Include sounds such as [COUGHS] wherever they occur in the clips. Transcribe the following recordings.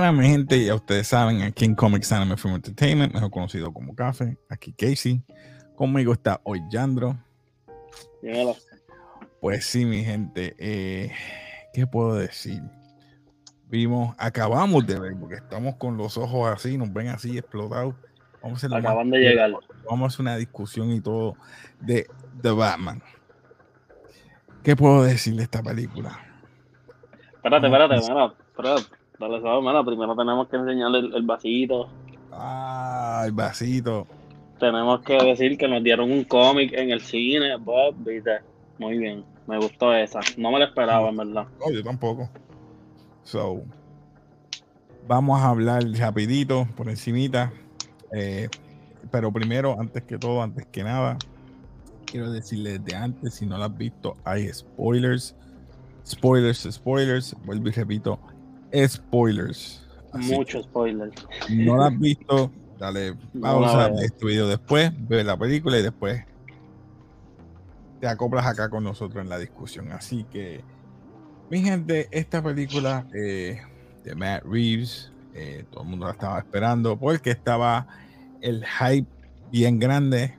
Buenas, mi gente, ya ustedes saben, aquí en Comics Anime Film Entertainment, mejor conocido como Café, aquí Casey. Conmigo está hoy Yandro. Dímelo. Pues sí, mi gente, eh, ¿qué puedo decir? Vimos, acabamos de ver, porque estamos con los ojos así, nos ven así explotados. Vamos a más- Acaban de llegar. vamos a hacer una discusión y todo de The Batman. ¿Qué puedo decir de esta película? Espérate, ¿Cómo espérate, espérate. Dale, sabes, mira, primero tenemos que enseñarle el, el vasito. Ah, el vasito. Tenemos que decir que nos dieron un cómic en el cine, Bob, viste. Muy bien, me gustó esa. No me la esperaba, en verdad. No, yo tampoco. So, vamos a hablar rapidito, por encimita. Eh, pero primero, antes que todo, antes que nada, quiero decirle desde antes, si no lo has visto, hay spoilers. Spoilers, spoilers. Vuelvo y repito, spoilers. Así Muchos spoilers. no lo has visto, dale No pausa la veo. de este video después, ve la película y después te acoplas acá con nosotros en la discusión. Así que, mi gente, esta película eh, de Matt Reeves, eh, todo el mundo la estaba esperando porque estaba el hype bien grande.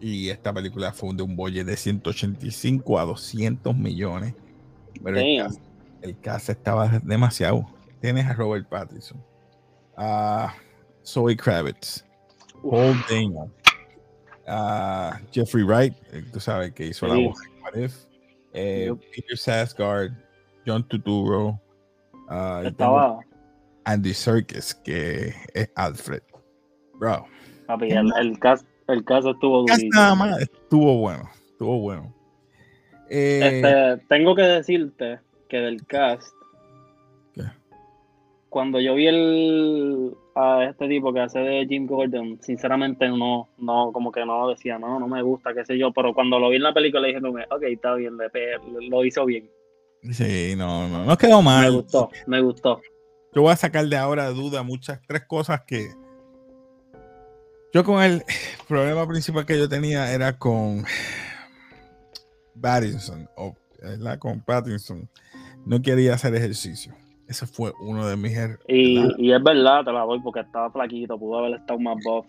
Y esta película fue de un budget de 185 a 200 millones. Pero el Damn. cast, el cast estaba demasiado. Tienes a Robert Pattinson, a Zoe Kravitz, Paul Dano, a Jeffrey Wright, eh, tú sabes que hizo la Sí. voz de What If, eh. Peter Sarsgaard, John Turturro, ah, Estaba, Andy Serkis, que es Alfred. Bro, papi, el, el cast, el cast estuvo durísimo. nada más estuvo bueno, estuvo bueno. Eh, Este, tengo que decirte que del cast, ¿Qué? cuando yo vi el, a este tipo que hace de Jim Gordon, sinceramente no, no, como que no decía, no, no me gusta, qué sé yo, pero cuando lo vi en la película dije, ok, está bien, lo hizo bien, sí, no, no, no quedó me mal. gustó, me gustó. Yo voy a sacar de ahora de duda muchas, tres cosas que. Yo con el [SIGHS] problema principal que yo tenía era con [SIGHS] Pattinson, o ¿verdad? con Pattinson. No quería hacer ejercicio. Ese fue uno de mis er- Y, es verdad, te la doy porque estaba flaquito, pudo haber estado más buff.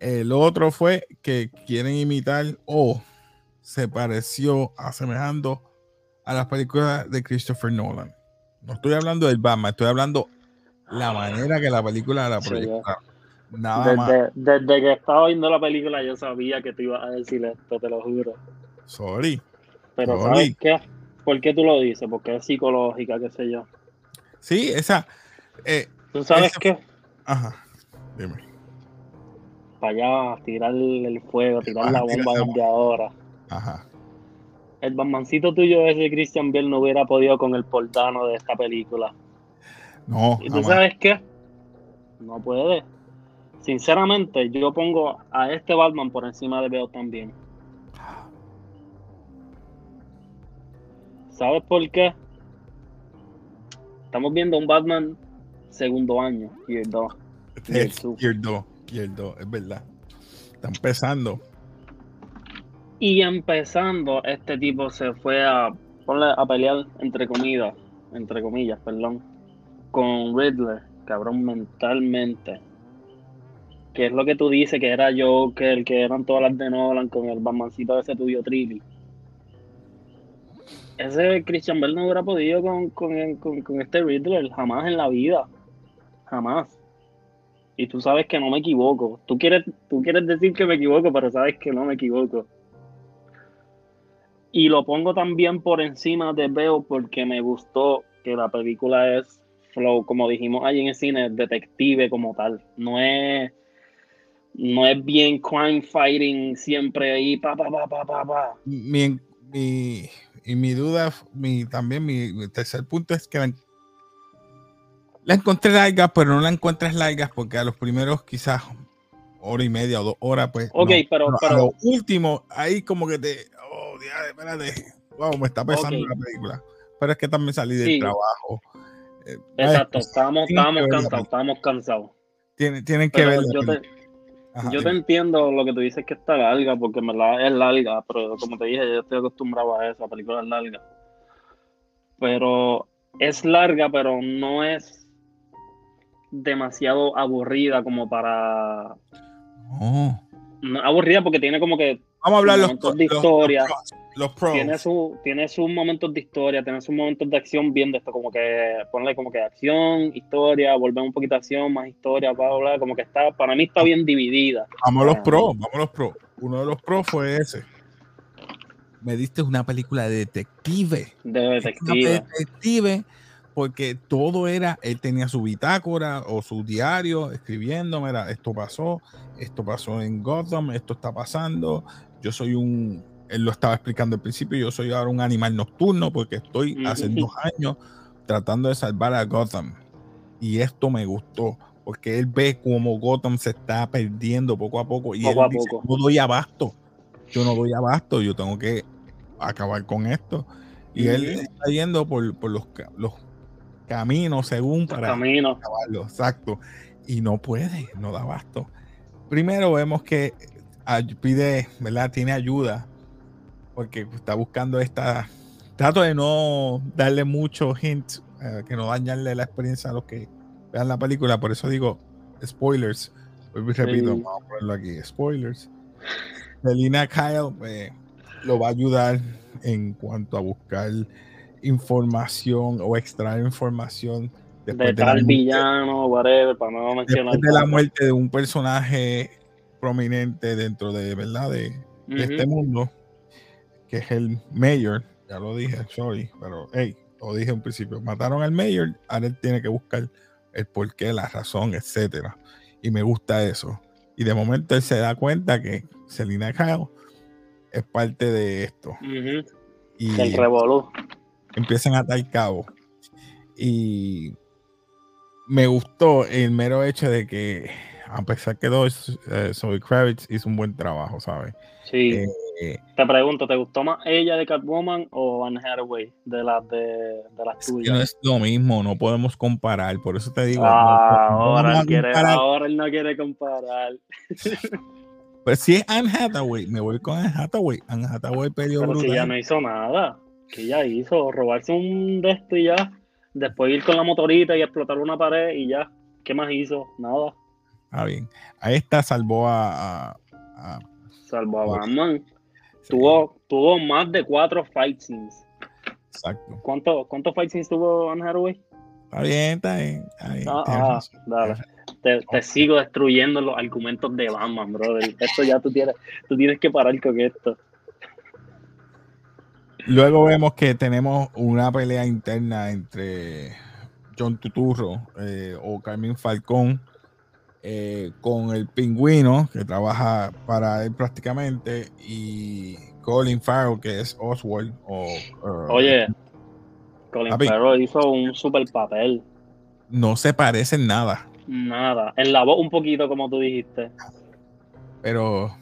El otro fue que quieren imitar o se pareció asemejando a las películas de Christopher Nolan. No estoy hablando del Batman, estoy hablando la manera que la película la Sí, proyecta. Nada más. Desde, desde que estaba viendo la película yo sabía que te ibas a decir esto, te lo juro. Sorry. Pero Sorry. ¿sabes qué? ¿Por qué tú lo dices? Porque es psicológica, qué sé yo. Sí, esa. eh, ¿Tú sabes qué? ajá. Dime. Para allá, tirar el fuego, tirar la tira bomba desde ahora. Ajá. El Batmancito tuyo ese Christian Bale no hubiera podido con el portano de esta película. No, ¿Y tú jamás. sabes qué? No puede. Sinceramente, yo pongo a este Batman por encima de Bale también. ¿Sabes por qué? Estamos viendo un Batman segundo año, year 2. Este es Year two. Year 2. Year 2, es verdad. Está empezando. Y empezando, este tipo se fue a, a pelear entre comillas, entre comillas, perdón, con Riddler, cabrón, mentalmente. Que es lo que tú dices, que era Joker, que eran todas las de Nolan con el Batmancito ese tuyo Trilly. Ese Christian Bell no hubiera podido con, con, con, este Riddler, jamás en la vida. Jamás. Y tú sabes que no me equivoco. Tú quieres, tú quieres decir que me equivoco, pero sabes que no me equivoco. Y lo pongo también por encima de Veo porque me gustó que la película es flow, como dijimos ahí en el cine, detective como tal. No es, no es bien crime fighting siempre ahí, pa, pa, pa, pa, pa, pa. Mi, mi- y mi duda, mi, también mi, mi tercer punto es que la, la encontré larga, pero no la encuentras largas porque a los primeros quizás hora y media o dos horas, pues. Ok, no. pero, a pero lo último, ahí como que te. Oh, diablo, espérate. Wow, me está pesando la película. Pero es que también salí del Sí. trabajo. Eh, exacto, vaya, estábamos, estábamos cansados, estábamos cansados. Tienen, tienen que ver yo te. Ajá, yo te entiendo lo que tú dices que está larga, porque en verdad es larga, pero como te dije, yo estoy acostumbrado a eso, a películas largas. Pero es larga, pero no es demasiado aburrida como para. Oh. No, aburrida porque tiene como que. Vamos a hablar los, momentos los- de historia. los los pros. Tiene, su, tiene sus momentos de historia, tiene sus momentos de acción bien de esto, como que ponle como que acción, historia, volver un poquito a acción, más historia, bla, bla, bla, como que está, para mí está bien dividida. Vamos a los Ah. pros, vamos a los pros. Uno de los pros fue ese. Me diste una película de detective. De detective. detective, porque todo era, él tenía su bitácora o su diario escribiendo, mira, esto pasó, esto pasó en Gotham, esto está pasando, yo soy un, él lo estaba explicando al principio, yo soy ahora un animal nocturno porque estoy hace dos años tratando de salvar a Gotham. Y esto me gustó, porque él ve cómo Gotham se está perdiendo poco a poco y Poco él a dice, poco. no doy abasto, yo no doy abasto, yo tengo que acabar con esto. Y él está yendo por, por los, ca- los caminos según para Camino. acabarlo, exacto. Y no puede, no da abasto. Primero vemos que ay- pide, ¿verdad? Tiene ayuda porque está buscando esta. Trato de no darle muchos hints, eh, que no dañarle la experiencia a los que vean la película. Por eso digo spoilers. Repito, Sí. vamos a ponerlo aquí: spoilers. Selina Kyle eh, lo va a ayudar en cuanto a buscar información o extraer información después De de tal muerte- villano, whatever, para no mencionar. después de la muerte de un personaje prominente dentro de verdad de, de este mundo que es el mayor ya lo dije sorry pero hey lo dije en principio mataron al mayor ahora él tiene que buscar el porqué la razón etcétera y me gusta eso y de momento él se da cuenta que Selina Kyle es parte de esto y Del revolú. empiezan a atar cabo. Y me gustó el mero hecho de que, a pesar que dos, eh, Zoe Kravitz hizo un buen trabajo, ¿sabes? Sí. Eh, eh, Te pregunto, ¿te gustó más ella de Catwoman o Anne Hathaway de las de, de las que no tuyas? es lo mismo, no podemos comparar, por eso te digo. Ah, no- no ahora, a él quiere, ahora él no quiere comparar. [LAUGHS] Pues si es Anne Hathaway, me voy con Anne Hathaway. Anne Hathaway peleó Pero si ya no hizo nada. ¿Qué ella hizo? Robarse un de esto y ya. Después ir con la motorita y explotar una pared y ya. ¿Qué más hizo? Nada. Está bien. A esta salvó a. a- a-. Batman. Tuvo, tuvo más de cuatro fight scenes. Exacto. ¿Cuánto- ¿Cuántos fight scenes tuvo Anne Hathaway? Está bien, está bien. está bien, Ah, ah, dale. Te, te sigo destruyendo los argumentos de Batman, brother. Esto ya tú tienes, tú tienes que parar con esto. Luego vemos que tenemos una pelea interna entre John Tuturro eh, o Carmen Falcón eh, con el pingüino que trabaja para él prácticamente y Colin Farrell que es Oswald o uh, Oye, Colin Papi. Farrell hizo un super papel. no se parecen nada Nada. En la voz un poquito, como tú dijiste. pero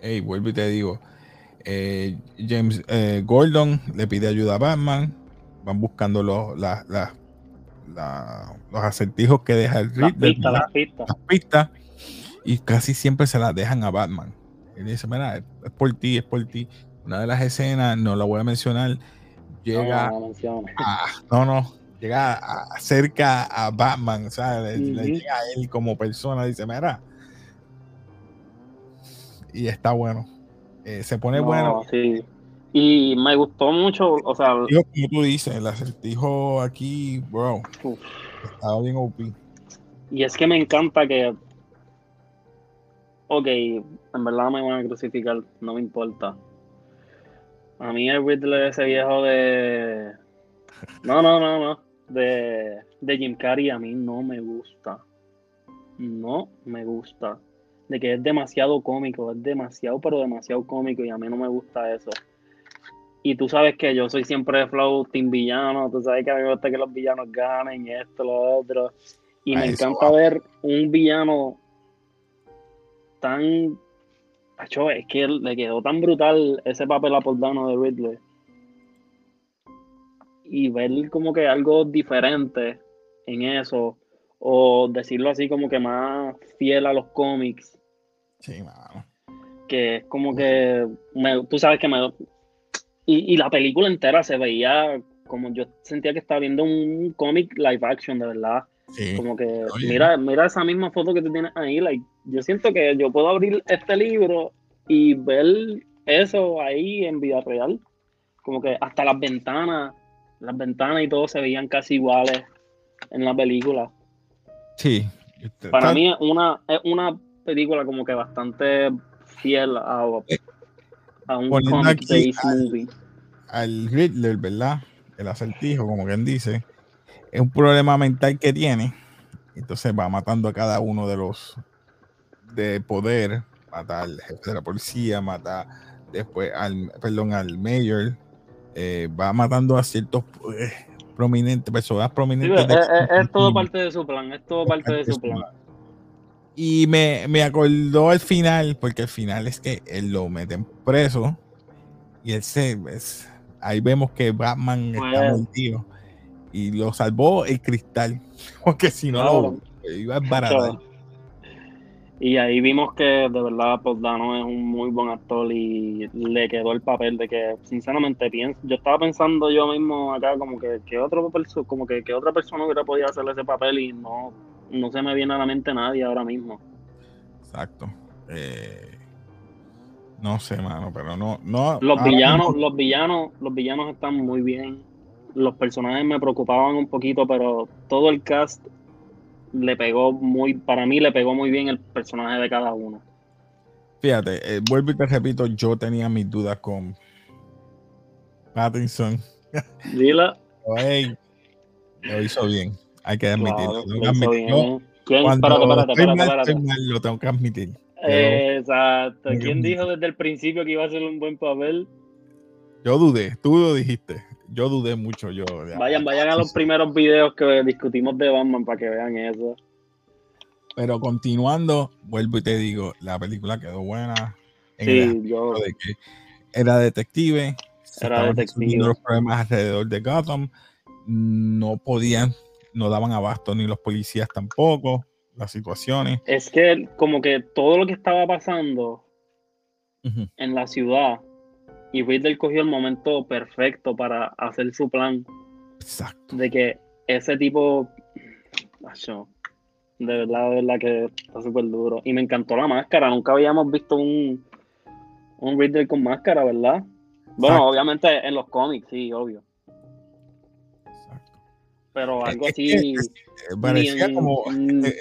hey, vuelvo y te digo eh, James eh, Gordon le pide ayuda a Batman van buscando los, la- la- la- los acertijos que deja el Las pistas, las pistas. las pistas y casi siempre se las dejan a Batman. Él dice, mira, es por ti, es por ti. Una de las escenas, no la voy a mencionar, llega No, no menciones. a, no, no, llega a- cerca a Batman, o sea, le, llega a él como persona, dice, mira, y está bueno. Eh, se pone No, bueno. sí. Y me gustó mucho, o sea, Digo, como tú dices, el acertijo aquí, bro, uf, estaba bien OP. y es que me encanta que. Ok, en verdad me van a crucificar, no me importa. A mí el Riddler, ese viejo de. No, no, no, no. De, de Jim Carrey, a mí no me gusta. No me gusta. De que es demasiado cómico, es demasiado, pero demasiado cómico, y a mí no me gusta eso. Y tú sabes que yo soy siempre de flow team villano, tú sabes que a mí me gusta que los villanos ganen esto, lo otro. Y A me eso encanta ver un villano tan... Acho, es que le quedó tan brutal ese papel apoldano de Ridley. Y ver como que algo diferente en eso, o decirlo así como que más fiel a los cómics, Sí, mano. que es como que me- tú sabes que me y, y la película entera se veía como yo sentía que estaba viendo un cómic live action, de verdad. Sí. Como que, Oye. mira, mira esa misma foto que tú tienes ahí. Like, yo siento que yo puedo abrir este libro y ver eso ahí en vida real. Como que hasta las ventanas, las ventanas y todo se veían casi iguales en la película. Sí. Para mí es una, es una película como que bastante fiel a, a un Poniendo comic aquí based al- movie. al Riddler, ¿verdad? El acertijo, como quien dice, es un problema mental que tiene. Entonces va matando a cada uno de los de poder, mata al jefe de la policía, mata después al, perdón, al mayor, eh, va matando a ciertos eh, prominentes, personas Sí, prominentes. es, de- es- es todo parte de su plan, es todo parte de su plan. Y me, me acordó el final, porque el final es que él lo meten preso y él se. es- ahí vemos que Batman está Pues- metido y lo salvó el cristal, [LAUGHS] porque si no Claro. lo iba a desbaratar. Y ahí vimos que de verdad Paul Dano es un muy buen actor y le quedó el papel de que sinceramente pienso, yo estaba pensando yo mismo acá como que, que otro como que, que otra persona hubiera podido hacer ese papel y no, no se me viene a la mente nadie ahora mismo. Exacto. Eh, no sé, mano, pero no. no Los villanos, mismo- los villanos, los villanos están muy bien. Los personajes me preocupaban un poquito, pero todo el cast le pegó muy, para mí le pegó muy bien el personaje de cada uno. Fíjate, eh, vuelvo y te repito, yo tenía mis dudas con Pattinson. Dila, [LAUGHS] lo hizo bien, hay que admitirlo. lo tengo que admitir. Exacto. ¿Quién dijo desde el principio que iba a ser un buen papel? Yo dudé, tú lo dijiste. Yo dudé mucho. Yo, Vayan, vayan a los primeros videos que discutimos de Batman para que vean eso. Pero continuando, vuelvo y te digo, la película quedó buena. Sí, yo, aspecto de que era detective, Era detective. los problemas alrededor de Gotham, no podían, no daban abasto ni los policías tampoco, las situaciones. es que como que todo lo que estaba pasando en la ciudad y Riddler cogió el momento perfecto para hacer su plan Exacto. de que ese tipo de verdad, de verdad que está súper duro y me encantó la máscara, nunca habíamos visto un un Riddler con máscara, ¿verdad? Bueno, Exacto. obviamente en los cómics, sí, obvio. Pero algo así es- eh, [LAUGHS] ni parecía en, como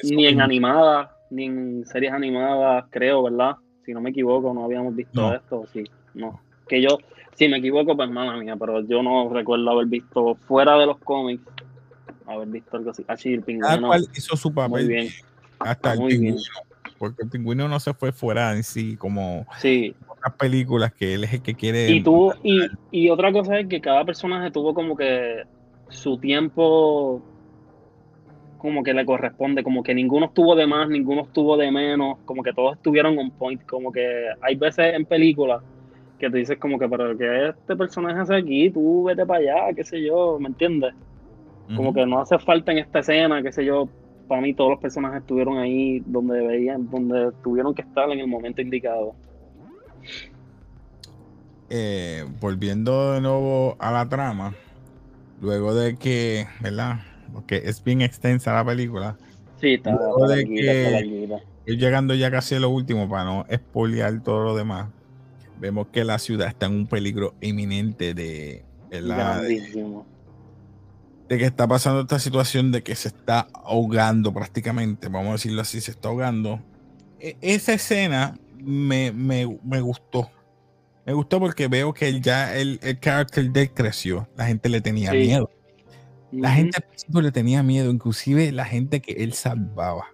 ni en animadas, ni en series animadas, creo, ¿verdad? Si no me equivoco, no habíamos visto No. esto, sí, no. Que yo, si me equivoco, pues mala mía, pero yo no recuerdo haber visto fuera de los cómics, haber visto algo así. Así el cada pingüino, cual hizo su muy papel, bien, hasta el muy bien. pingüino, porque el pingüino no se fue fuera en sí como Sí, otras películas que él es el que quiere. y tuvo, y, y otra cosa es que cada personaje tuvo como que su tiempo como que le corresponde, como que ninguno estuvo de más, ninguno estuvo de menos, como que todos estuvieron on point, como que hay veces en películas que te dices como que, pero que este personaje hace aquí, tú vete para allá, qué sé yo, ¿me entiendes? Como que no hace falta en esta escena, qué sé yo, para mí todos los personajes estuvieron ahí donde veían, donde tuvieron que estar en el momento indicado. eh, volviendo de nuevo a la trama, luego de que, ¿verdad? Porque es bien extensa la película, Sí, está, Luego está de que- está llegando ya casi a lo último para no spoilear todo lo demás, vemos que la ciudad está en un peligro inminente de, ¿verdad? de que está pasando esta situación de que se está ahogando prácticamente, vamos a decirlo así, se está ahogando. E- esa escena me, me- me gustó. Me gustó porque veo que él ya el, el carácter de él creció. La gente le tenía Sí. miedo. La gente al principio le tenía miedo, inclusive la gente que él salvaba,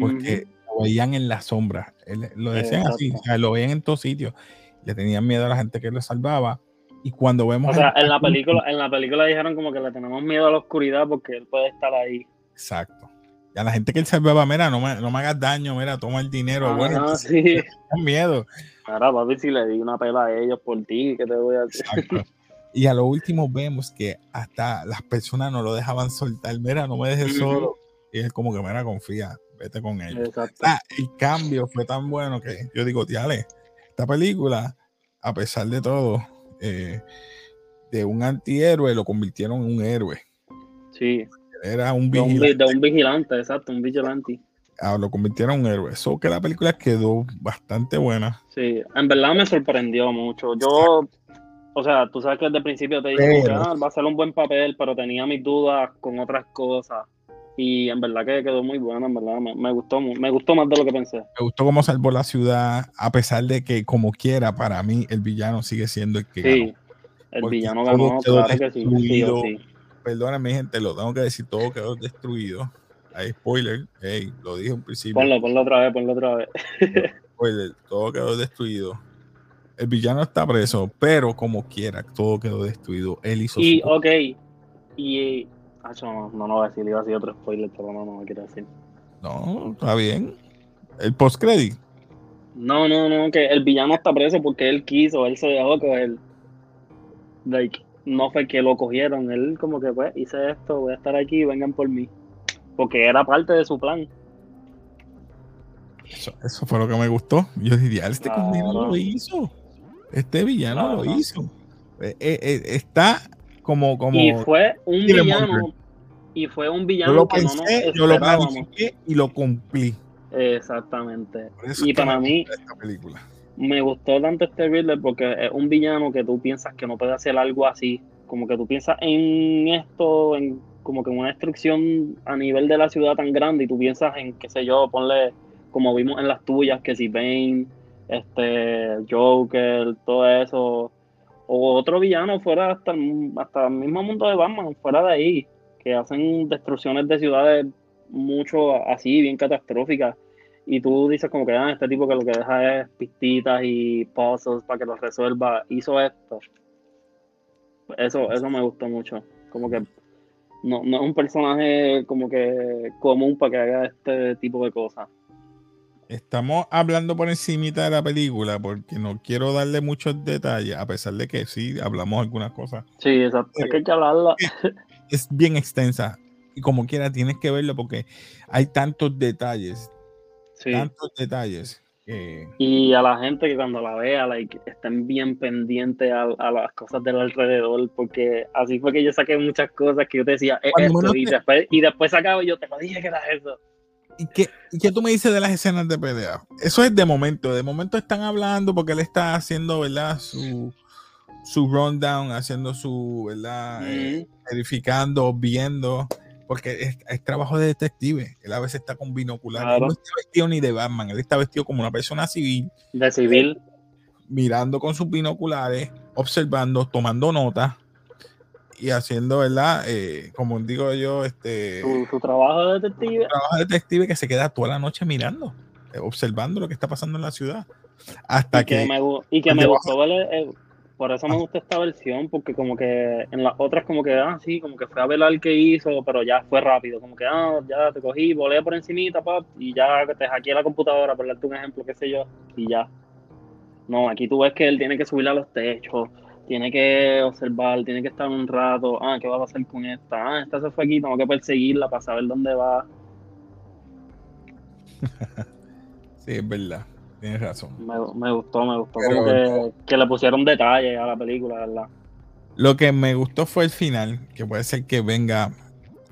porque lo veían en la sombra. Él- lo decían así, o sea, lo veían en todos sitios. Le tenían miedo a la gente que lo salvaba. Y cuando vemos O sea, en la película, en la película dijeron como que le tenemos miedo a la oscuridad porque él puede estar ahí. Exacto. Y a la gente que él salvaba, mira, no me, no me hagas daño, mira, toma el dinero. Ah, bueno, entonces, sí. [LAUGHS] miedo. Ahora, papi, si le di una pela a ellos por ti, ¿qué te voy a hacer? Exacto. Y a lo último vemos que hasta las personas no lo dejaban soltar. Mira, no me dejes solo. Y él como que, mira, confía, vete con ellos. Exacto. Ah, el cambio fue tan bueno que yo digo, tíale, esta película, a pesar de todo, eh, de un antihéroe lo convirtieron en un héroe. Sí. Era un De un, vi- vigilante. de un vigilante, exacto, un vigilante. Ah, lo convirtieron en un héroe. Eso que la película quedó bastante buena. Sí, en verdad me sorprendió mucho. Yo, o sea, tú sabes que desde el principio te dije Pero- ah, va a ser un buen papel, pero tenía mis dudas con otras cosas. Y en verdad que quedó muy buena, en verdad. Me, me gustó, me gustó más de lo que pensé. Me gustó cómo salvó la ciudad, a pesar de que, como quiera, para mí el villano sigue siendo el que Sí, ganó. el Porque villano ganó, claro que sí. sí, sí. Perdóname, gente, lo tengo que decir, todo quedó destruido. Hay spoiler, hey, lo dije en principio. Ponlo, ponlo otra vez, ponlo otra vez. spoiler, todo quedó destruido. El villano está preso, pero como quiera, todo quedó destruido. Él hizo Y, su- ok, y... Ah, no, no, no voy a decir, iba a decir otro spoiler, pero no, no me quiero decir. No, está bien. El post-credit. No, no, no, que el villano está preso porque él quiso, él se dejó coger. Like, no fue que lo cogieron, él como que pues hice esto, voy a estar aquí, vengan por mí. Porque era parte de su plan. Eso, eso fue lo que me gustó. Yo diría, este Claro. conmigo lo hizo. Este villano lo hizo. Eh, eh, eh, está como, como. y fue un villano, y fue un yo villano lo que no nos pensé, yo lo planifiqué y lo cumplí. Exactamente. Por eso Y para mí, esta película. me gustó tanto este Riddler porque es un villano que tú piensas que no puede hacer algo así. Como que tú piensas en esto, en como que una destrucción a nivel de la ciudad tan grande y tú piensas en, qué sé yo, ponle como vimos en las tuyas, que si Bane, este, Joker, todo eso. O otro villano fuera hasta el, hasta el mismo mundo de Batman, fuera de ahí, que hacen destrucciones de ciudades mucho así, bien catastróficas y tú dices como que ah, este tipo que lo que deja es pistitas y puzzles para que los resuelva, hizo esto. Eso, eso me gustó mucho. Como que no, no es un personaje como que común para que haga este tipo de cosas. Estamos hablando por encimita de la película porque no quiero darle muchos detalles, a pesar de que sí hablamos algunas cosas. Sí, exacto. Hay que. Es bien extensa y como quiera tienes que verlo porque hay tantos detalles, Sí. tantos detalles. Que- Y a la gente que cuando la vea, like, estén bien pendientes a, a las cosas del alrededor, porque así fue que yo saqué muchas cosas que yo te decía, es esto, menos y te- después, y después sacaba y yo te lo dije que era eso. ¿Y qué, ¿Y qué tú me dices de las escenas de pelea? Eso es de momento. De momento están hablando porque él está haciendo, ¿verdad? Su, su rundown, haciendo su, ¿verdad? Eh, verificando, viendo. Porque es, es trabajo de detective. Él a veces está con binoculares. Él Claro. no está vestido ni de Batman. Él está vestido como una persona civil, De civil. mirando con sus binoculares, observando, tomando notas y haciendo, ¿verdad? Eh, como digo yo, este Su, su trabajo de detective. trabajo de detective que se queda toda la noche mirando, eh, observando lo que está pasando en la ciudad. Hasta Y que, que, me, gu- y que me debajo- gustó ver, eh, por eso me Ah. gusta esta versión, porque como que en las otras como que, ah, sí, como que fue a ver al que hizo, pero ya fue rápido, como que, ah, ya te cogí, volé por encimita, pap, y ya te hackeé la computadora, por darte un ejemplo, qué sé yo, y ya. No, aquí tú ves que él tiene que subir a los techos, tiene que observar, tiene que estar un rato, ah, ¿qué va a pasar con esta? Ah, esta se fue aquí, tengo que perseguirla para saber dónde va. [LAUGHS] sí, es verdad, tienes razón. Me, me gustó, me gustó, Pero como que, que le pusieron detalles a la película, ¿verdad? Lo que me gustó fue el final, que puede ser que venga,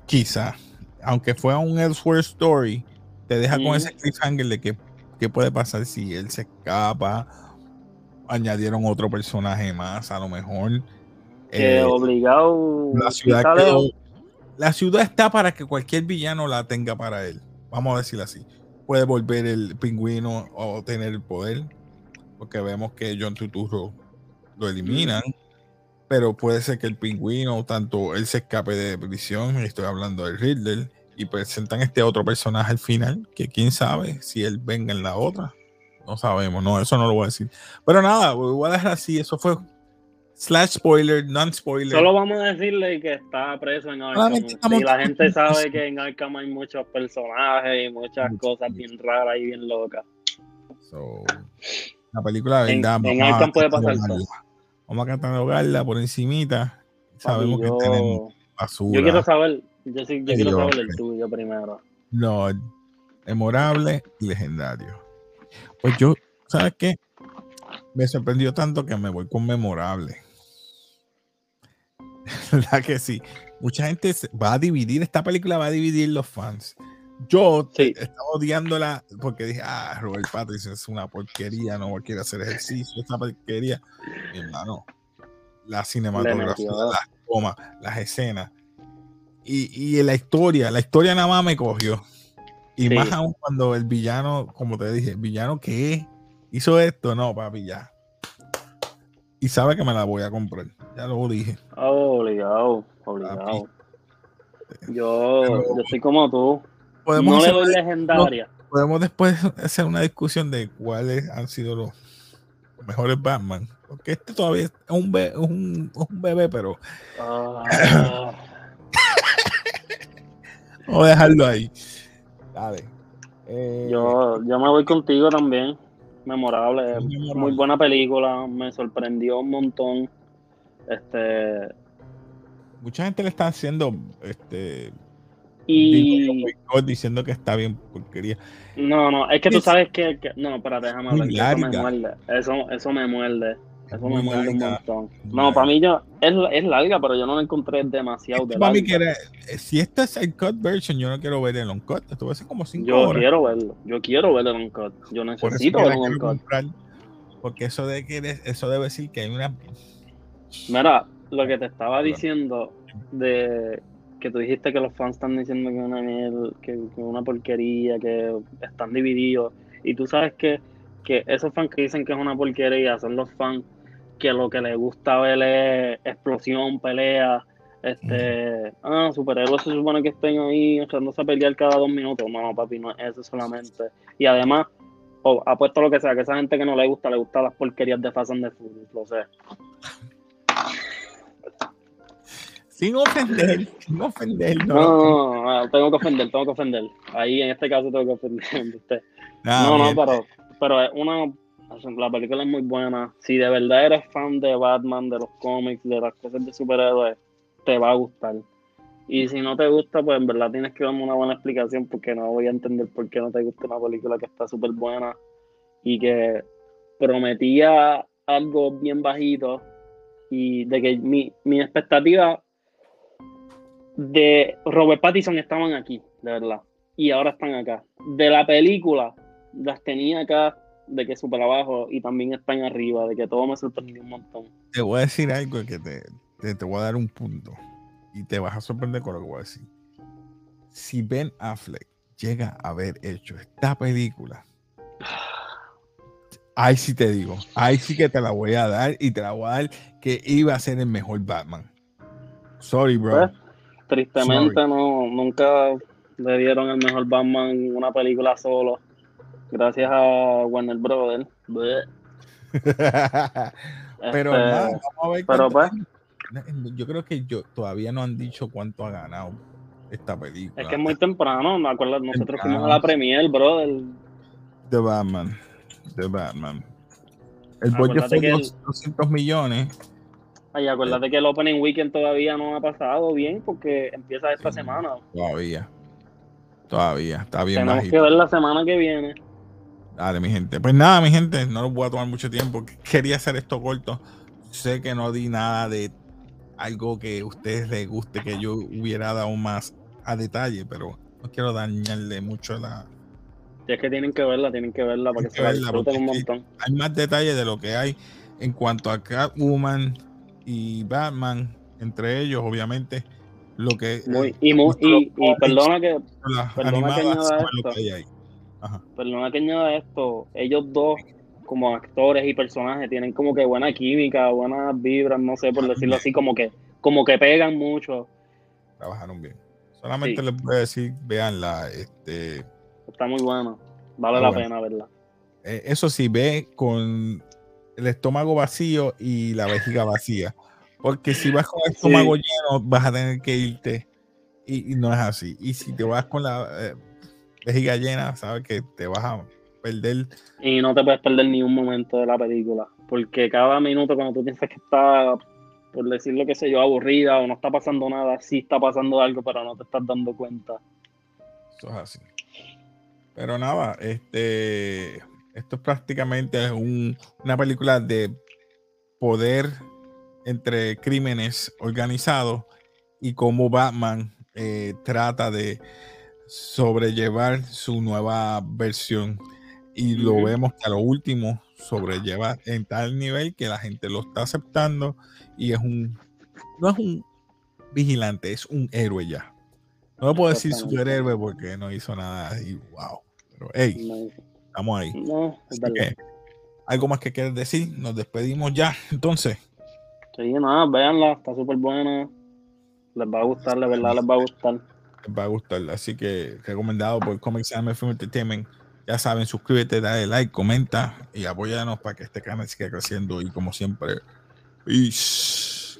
quizá, aunque fue un Elsewhere Story, te deja con ese cliffhanger de que qué puede pasar si él se escapa, añadieron otro personaje más, a lo mejor. que Eh, obligado la ciudad quedó- la ciudad está para que cualquier villano la tenga para él. Vamos a decirlo así. Puede volver el pingüino o tener el poder. Porque vemos que John Tuturro lo eliminan. Pero puede ser que el pingüino, tanto él se escape de prisión, estoy hablando del Riddler, y presentan este otro personaje al final, que quién sabe si él venga en la otra. No sabemos, no, eso no lo voy a decir. Pero nada, voy a dejar así, eso fue slash spoiler, non spoiler. solo vamos a decirle que está preso en Arkham y la gente sabe que en Arkham hay muchos personajes y muchas cosas bien raras y bien locas So, la película de En- verdad. en a Arkham puede pasar catalogarla. Vamos a catalogarla por encimita. Sabemos que tenemos basura. yo quiero saber yo sí yo quiero saber el tuyo primero No, memorable y legendario. Pues yo, ¿sabes qué? Me sorprendió tanto que me voy con memorable. [LAUGHS] ¿Verdad que sí? Mucha gente va a dividir, esta película va a dividir los fans. Yo estaba odiándola porque dije, ah, Robert Pattinson es una porquería, no quiere hacer ejercicio, esta porquería. Mi hermano, la cinematografía, las tomas, las escenas y, y, la historia, la historia nada más me cogió. Y más aún cuando el villano, como te dije, el villano que hizo esto, no, papi, ya. Y sabe que me la voy a comprar, ya lo dije. obligado, obligado. Yo, yo estoy como tú podemos no le legendaria. podemos después hacer una discusión de cuáles han sido los mejores Batman. Porque este todavía es un, bebé, un, bebé pero. Ah. [COUGHS] Vamos a dejarlo ahí. Dale. Eh, yo, yo me voy contigo también. Memorable. Muy buena película. Me sorprendió un montón. Este. Mucha gente le está haciendo este y... diciendo que está bien porquería. No, no, es que tú sabes que, no, espérate, déjame hablar. Eso me muerde. Eso, eso me muerde. Eso me muerde un montón. No, para mí yo, es, es, larga, pero yo no la encontré demasiado de Para mí que eh, si esta es el cut version, yo no quiero ver el on cut. Esto va a ser como 5 Yo quiero verlo. Yo quiero ver el on cut. Yo necesito ver el on cut. porque eso de que eso debe decir que hay una Mira, lo que te estaba diciendo de que tú dijiste que los fans están diciendo que una miel, que, una porquería, que están divididos. Y tú sabes que, que esos fans que dicen que es una porquería son los fans que lo que les gusta ver es explosión, pelea. Este, ah, superhéroes se supone que estén ahí echándose a pelear cada dos minutos. No, papi, no es eso solamente. Y además, apuesto lo que sea, que esa gente que no le gusta, le gusta las porquerías de Fast and the Furious, lo sé. Sin ofender, sin ofender. No. No, no, tengo que ofender, tengo que ofender. Ahí en este caso tengo que ofender usted. Ah, no, no, pero, pero es una, la película es muy buena. Si de verdad eres fan de Batman, de los cómics, de las cosas de superhéroes, te va a gustar. Y si no te gusta, pues en verdad tienes que darme una buena explicación porque no voy a entender por qué no te gusta una película que está súper buena y que prometía algo bien bajito y de que mi, mi expectativa de Robert Pattinson estaban aquí, de verdad. Y ahora están acá. De la película, las tenía acá, de que super abajo y también están arriba, de que todo me sorprendió un montón. Te voy a decir algo que te, te, voy a dar un punto. Y te vas a sorprender con lo que voy a decir. Si Ben Affleck llega a haber hecho esta película, ahí sí te digo, ahí sí que te la voy a dar y te la voy a dar que iba a ser el mejor Batman. Sorry, bro. Pues, Tristemente no, nunca le dieron el mejor Batman una película solo. Gracias a Warner Brothers. [LAUGHS] pero este, vamos a ver pero pues, yo creo que yo todavía no han dicho cuánto ha ganado esta película. Es que es muy temprano, me acuerdo, nosotros fuimos a la premier, brother. De Batman. De Batman. El budget fue 200 millones Ay, acuérdate que el Opening Weekend todavía no ha pasado bien porque empieza esta semana. Todavía. Todavía. Está bien Tenemos que ver la semana que viene. Dale, mi gente. Pues nada, mi gente, no lo voy a tomar mucho tiempo. Quería hacer esto corto. Sé que no di nada de algo que a ustedes les guste, que yo hubiera dado más a detalle, pero no quiero dañarle mucho la. Es que tienen que verla, tienen que verla para que, se la disfruten un montón. Hay más detalles de lo que hay en cuanto a Catwoman, y Batman, entre ellos, obviamente, lo que. Muy, y, y, perdona que. Perdona que añada esto. Perdona que añada esto. Ellos dos, como actores y personajes, tienen como que buena química, buenas vibras, no sé, por decirlo así, como que, como que pegan mucho. Trabajaron bien. Solamente les voy a decir, veanla, este. Está muy bueno. Vale la pena verla. Eh, eso sí, ve con el estómago vacío y la vejiga vacía. Porque si vas con el [LAUGHS] estómago lleno, vas a tener que irte. Y, no es así. Y si te vas con la eh, vejiga llena, sabes que te vas a perder. Y no te puedes perder ni un momento de la película. Porque cada minuto, cuando tú piensas que está, por decirlo que sé yo, aburrida o no está pasando nada, sí está pasando algo, pero no te estás dando cuenta. Eso es así. Pero nada, este esto es prácticamente una película de poder entre crímenes organizados y cómo Batman eh, trata de sobrellevar su nueva versión. Y lo vemos que a lo último sobrelleva en tal nivel que la gente lo está aceptando y es un, no es un vigilante, es un héroe ya. No lo puedo decir superhéroe porque no hizo nada y wow. Pero hey, estamos ahí. ¿Algo más que quieres decir? Nos despedimos ya, entonces. Sí, nada, véanla, está súper buena. Les va a gustar, la verdad les va a gustar. Va a gustar, así que recomendado por Comics Anime Film Entertainment. Ya saben, suscríbete, dale like, comenta y apóyanos para que este canal siga creciendo. Y como siempre, peace.